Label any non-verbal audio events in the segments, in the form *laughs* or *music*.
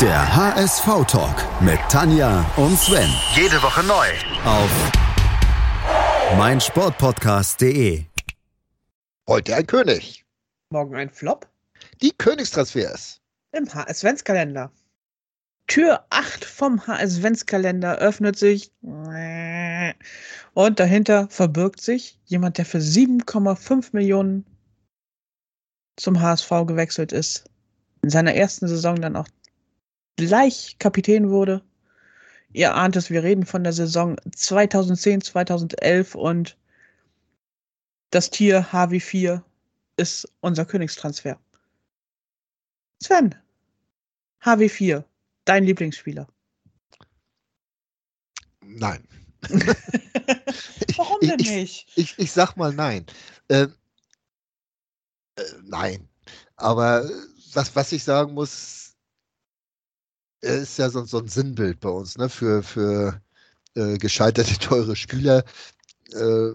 Der HSV-Talk mit Tanja und Sven. Jede Woche neu. Auf meinsportpodcast.de. Heute ein König. Morgen ein Flop Die Königstransfers. im HS-Ventskalender. Tür 8 vom HS-Ventskalender öffnet sich und dahinter verbirgt sich jemand, der für 7,5 Millionen zum HSV gewechselt ist. In seiner ersten Saison dann auch gleich Kapitän wurde. Ihr ahnt es, wir reden von der Saison 2010, 2011 und das Tier HW4 ist unser Königstransfer. Sven, HW4, dein Lieblingsspieler. Nein. *laughs* *laughs* Warum Ich- denn ich- nicht? Ich, ich sag mal nein. Ähm, äh, nein. Aber was, was ich sagen muss, ist ja so, so ein Sinnbild bei uns, ne? Für, für äh, gescheiterte, *laughs* teure Spieler. Äh,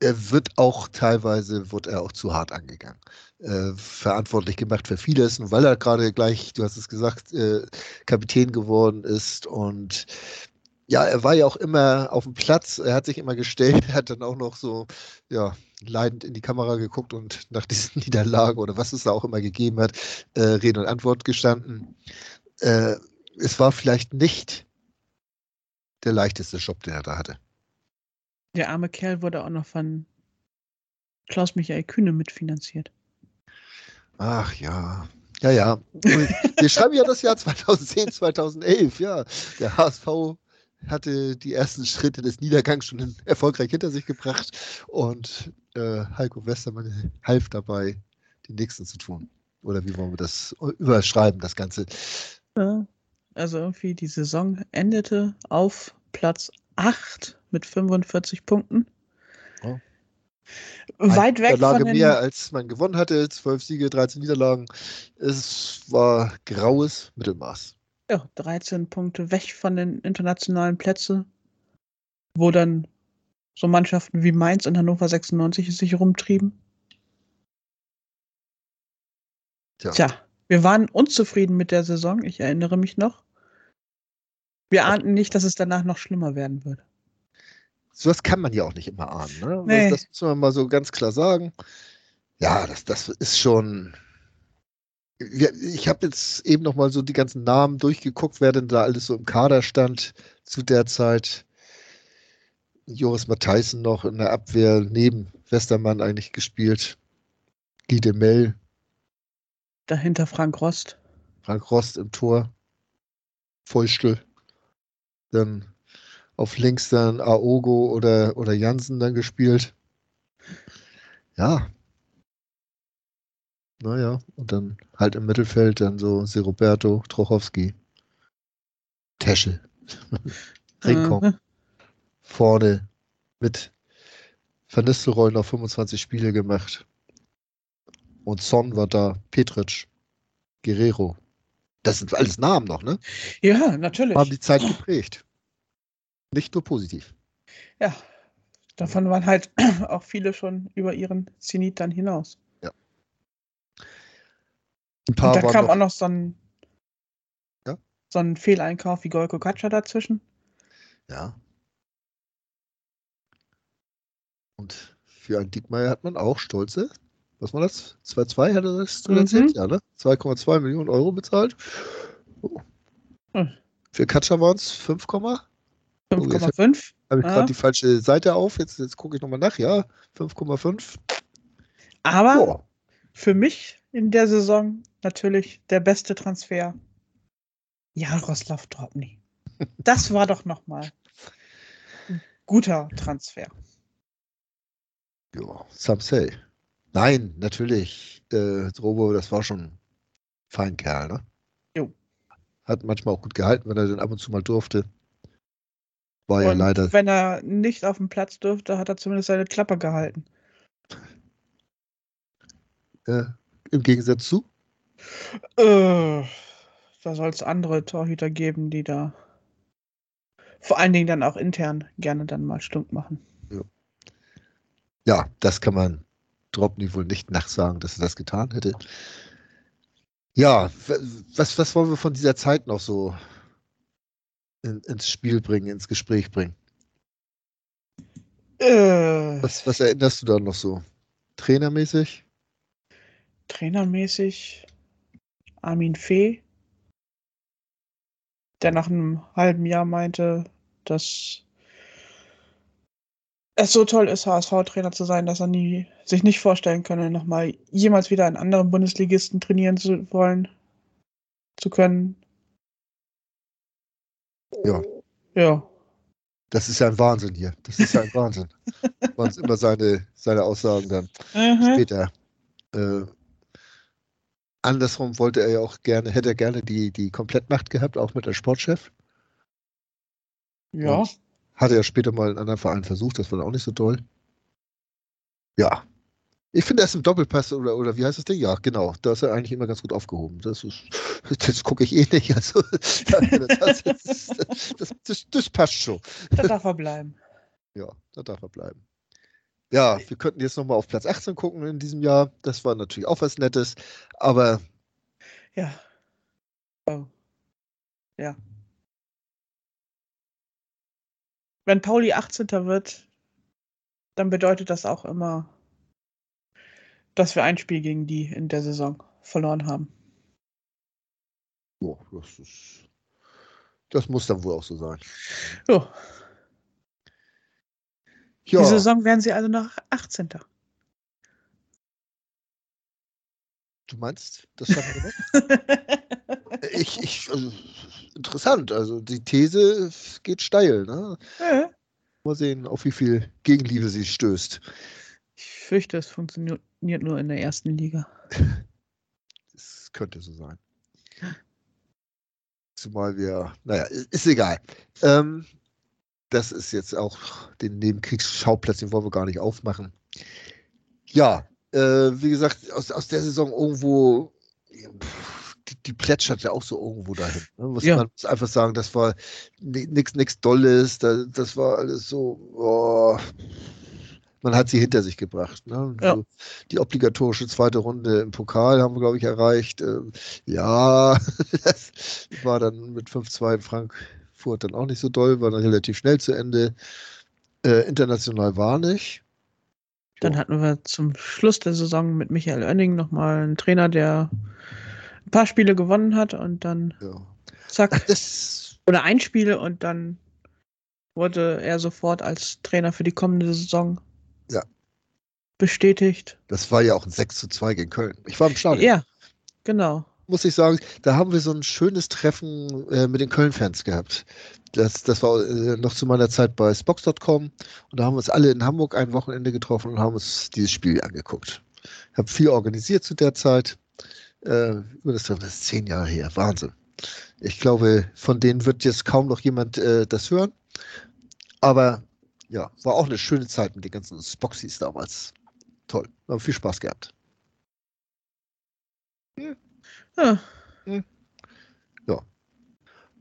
er wird auch teilweise, wird er auch zu hart angegangen. Äh, verantwortlich gemacht für vieles, und weil er gerade gleich, du hast es gesagt, äh, Kapitän geworden ist und ja, er war ja auch immer auf dem Platz, er hat sich immer gestellt, er hat dann auch noch so, ja, leidend in die Kamera geguckt und nach diesen *laughs* Niederlagen oder was es da auch immer gegeben hat, äh, Rede und Antwort gestanden. Äh, es war vielleicht nicht der leichteste Job, den er da hatte. Der arme Kerl wurde auch noch von Klaus-Michael Kühne mitfinanziert. Ach ja, ja, ja. Wir schreiben ja das Jahr *laughs* 2010, 2011, ja. Der HSV hatte die ersten Schritte des Niedergangs schon *laughs* erfolgreich hinter sich gebracht und äh, Heiko Westermann half dabei, die nächsten zu tun. Oder wie wollen wir das überschreiben, das Ganze? Also irgendwie die Saison endete auf Platz 8 mit 45 Punkten. Oh. Weit weg Niederlage von den, mehr, als man gewonnen hatte. Zwölf Siege, 13 Niederlagen. Es war graues Mittelmaß. Ja, 13 Punkte weg von den internationalen Plätzen, wo dann so Mannschaften wie Mainz und Hannover 96 sich rumtrieben. Tja. Tja, wir waren unzufrieden mit der Saison, ich erinnere mich noch. Wir ahnten nicht, dass es danach noch schlimmer werden würde. sowas kann man ja auch nicht immer ahnen. Ne? Nee. Das, das muss man mal so ganz klar sagen. Ja, das, das ist schon. Ich habe jetzt eben noch mal so die ganzen Namen durchgeguckt, wer denn da alles so im Kader stand zu der Zeit. Joris Matthijssen noch in der Abwehr neben Westermann eigentlich gespielt. Guy de Mel, Dahinter Frank Rost. Frank Rost im Tor. Feustel. Dann auf links dann Aogo oder, oder Jansen dann gespielt. Ja. Naja, und dann halt im Mittelfeld dann so Roberto, Trochowski, Teschel, *laughs* Rincon, Mhm. vorne mit Van Nistelrooy noch 25 Spiele gemacht. Und Son war da, Petric, Guerrero. Das sind alles Namen noch, ne? Ja, natürlich. Haben die Zeit geprägt. Nicht nur positiv. Ja, davon waren halt *clears throat* auch viele schon über ihren Zenit dann hinaus. Ein paar Und da kam auch noch so ein, Ja? so ein Fehleinkauf wie Golko Katscha dazwischen. Ja. Und für einen Diekmeyer hat man auch stolze, was war das? 2,2 hatte das du Mhm. erzählt? Ja, ne? 2,2 Millionen Euro bezahlt. Oh. Hm. Für Katscher waren es 5, habe Oh, jetzt 5,5. ich Ah. gerade die falsche Seite auf. Jetzt, jetzt gucke ich nochmal nach. Ja, 5,5. Aber Boah. für mich in der Saison natürlich der beste Transfer. Jaroslav Drobny. Das war doch nochmal ein guter Transfer. Ja, say. Nein, natürlich. Äh, Drobo, das war schon ein Feinkerl, ne? Jo. Hat manchmal auch gut gehalten, wenn er dann ab und zu mal durfte. War ja Und leider. wenn er nicht auf dem Platz durfte, hat er zumindest seine Klappe gehalten. Äh, Im Gegensatz zu. Äh, da soll es andere Torhüter geben, die da vor allen Dingen dann auch intern gerne dann mal stunk machen. Ja, das kann man Dropney wohl nicht nachsagen, dass er das getan hätte. Ja, was, was wollen wir von dieser Zeit noch so in, ins Spiel bringen, ins Gespräch bringen? Äh, Was, was erinnerst du da noch so? Trainermäßig? Trainermäßig Armin Fee, der nach einem halben Jahr meinte, dass es so toll ist, HSV-Trainer zu sein, dass er nie, sich nicht vorstellen könne, nochmal jemals wieder einen anderen Bundesligisten trainieren zu wollen, zu können. Ja. Ja. Das ist ja ein Wahnsinn hier. Das ist ja ein Wahnsinn. *laughs* Waren es immer seine, seine Aussagen dann Mhm. später. Äh, andersrum wollte er ja auch gerne, hätte er gerne die, die Komplettmacht gehabt, auch mit der Sportchef. Ja. Und Hatte er später mal in anderen Vereinen versucht, das war auch nicht so toll. Ja. Ich finde, er ist im Doppelpass oder, oder wie heißt das Ding? Ja, genau. Da ist er eigentlich immer ganz gut aufgehoben. Das, ist, *laughs* das gucke ich eh nicht. Also, *laughs* das, das, das, das, das passt schon. Da darf er bleiben. Ja, da darf er bleiben. Ja, wir könnten jetzt nochmal auf Platz 18 gucken in diesem Jahr. Das war natürlich auch was Nettes. Aber Ja. Oh. Ja. Wenn Pauli 18. wird, dann bedeutet das auch immer, dass wir ein Spiel gegen die in der Saison verloren haben. ja, das, ist, das muss dann wohl auch so sein. Jo. Ja, Die Saison werden sie also nach 18. du meinst, das schaffen wir noch? *laughs* Ich, ich, also, interessant. Also die These geht steil. Ne? Ja. Mal sehen, auf wie viel Gegenliebe sie stößt. ich fürchte, es funktioniert nur in der ersten Liga. Das könnte so sein. Zumal wir, naja, ist egal. Ähm, das ist jetzt auch den Nebenkriegsschauplatz, den wollen wir gar nicht aufmachen. Ja, äh, wie gesagt, aus, aus der Saison irgendwo, die, die plätschert ja auch so irgendwo dahin. Ne? Muss Ja. man muss einfach sagen, das war nichts nix Dolles, da, das war alles so, oh, man hat sie hinter sich gebracht. Ne? Ja. So, die obligatorische zweite Runde im Pokal haben wir, glaube ich, erreicht. Ähm, ja, *laughs* das war dann mit 5-2 in Frankfurt dann auch nicht so doll, war dann relativ schnell zu Ende. Äh, international war nicht. Dann hatten wir zum Schluss der Saison mit Michael Oenning nochmal einen Trainer, der ein paar Spiele gewonnen hat und dann Ja. zack, Das, oder ein Spiel und dann wurde er sofort als Trainer für die kommende Saison Ja. bestätigt. das war ja auch ein 6 zu 2 gegen Köln. Ich war im Stadion. Ja, genau. Muss ich sagen, da haben wir so ein schönes Treffen äh, mit den Köln-Fans gehabt. Das, das war äh, noch zu meiner Zeit bei Spox.com und da haben wir uns alle in Hamburg ein Wochenende getroffen und haben uns dieses Spiel angeguckt. Ich habe viel organisiert zu der Zeit. Äh, über das, das ist zehn Jahre her. Wahnsinn. Ich glaube, von denen wird jetzt kaum noch jemand äh, das hören. Aber ja, war auch eine schöne Zeit mit den ganzen Spoxies damals. Toll. Haben viel Spaß gehabt. Ja,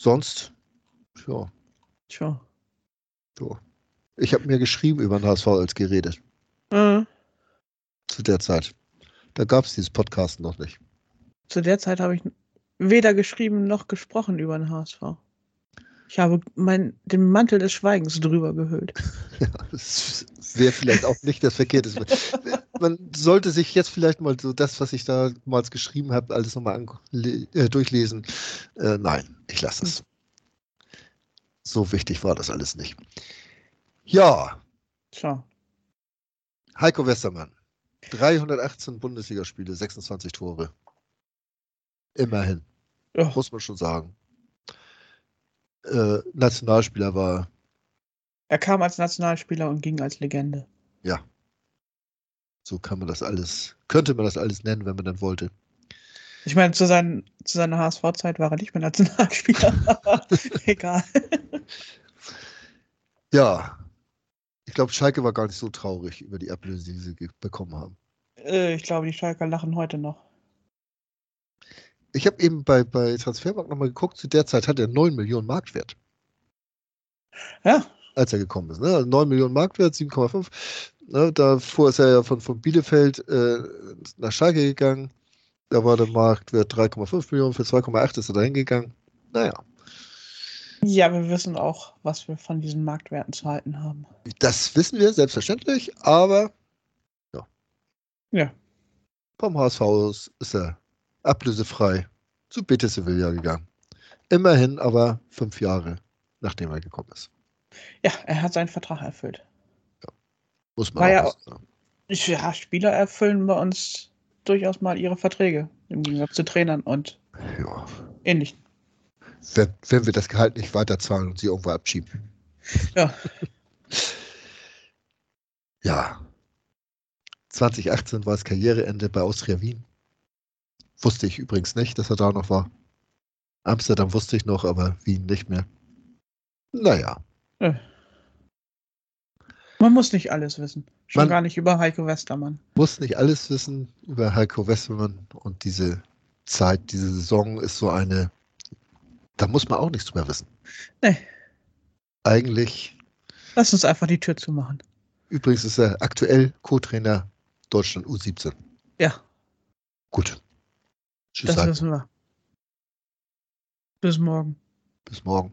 Sonst, ja, tja. So. Ich habe mir geschrieben über den HSV als geredet Äh, zu der Zeit. Da gab es dieses Podcast noch nicht. zu der Zeit habe ich weder geschrieben noch gesprochen über den HSV. Ich habe mein, den Mantel des Schweigens drüber gehüllt. *laughs* Ja, das wäre vielleicht auch nicht das Verkehrte. Man sollte sich jetzt vielleicht mal so das, was ich damals geschrieben habe, alles nochmal äh, durchlesen. Äh, nein, ich lasse es. So wichtig war das alles nicht. Ja, Tja. Heiko Westermann. 318 Bundesligaspiele, 26 Tore. Immerhin. Ja. muss man schon sagen. Äh, Nationalspieler war, Er kam als Nationalspieler und ging als Legende. so kann man das alles, könnte man das alles nennen, wenn man dann wollte. Ich meine, zu, seinen, zu seiner HSV-Zeit war er nicht mehr Nationalspieler. *laughs* Egal. Ja, ich glaube, Schalke war gar nicht so traurig über die Ablöse, die sie bekommen haben. Äh, Ich glaube, die Schalker lachen heute noch. Ich habe eben bei, bei Transfermarkt nochmal geguckt, zu der Zeit hat er 9 Millionen Marktwert, Ja, als er gekommen ist. Ne? Also 9 Millionen Marktwert, 7,5. Ne? Davor ist er ja von, von Bielefeld äh, nach Schalke gegangen. Da war der Marktwert 3,5 Millionen, für 2,8 ist er da hingegangen. Naja. Ja, wir wissen auch, was wir von diesen Marktwerten zu halten haben. Das wissen wir selbstverständlich, aber ja. Ja. Vom HSV aus ist er ablösefrei zu Betis Sevilla gegangen. Immerhin aber fünf Jahre, nachdem er gekommen ist. Ja, er hat seinen Vertrag erfüllt. Muss man War auch ja wissen? Ja, Spieler erfüllen bei uns durchaus mal ihre Verträge, im Gegensatz zu Trainern und ja. ähnlichen. Wenn, wenn wir das Gehalt nicht weiterzahlen und sie irgendwo abschieben. Ja. Ja. 2018 war das Karriereende bei Austria Wien. Wusste ich übrigens nicht, dass er da noch war. Amsterdam wusste ich noch, aber Wien nicht mehr. Naja, Man muss nicht alles wissen. Schon Man- gar nicht über Heiko Westermann. muss nicht alles wissen über Heiko Westermann und diese Zeit, diese Saison ist so eine, da muss man auch nichts drüber wissen. Nee. Eigentlich, Lass uns einfach die Tür zumachen. übrigens ist er aktuell Co-Trainer Deutschland U17. Ja, Gut. Tschüss, das Heiko. wissen wir. Bis morgen. bis morgen.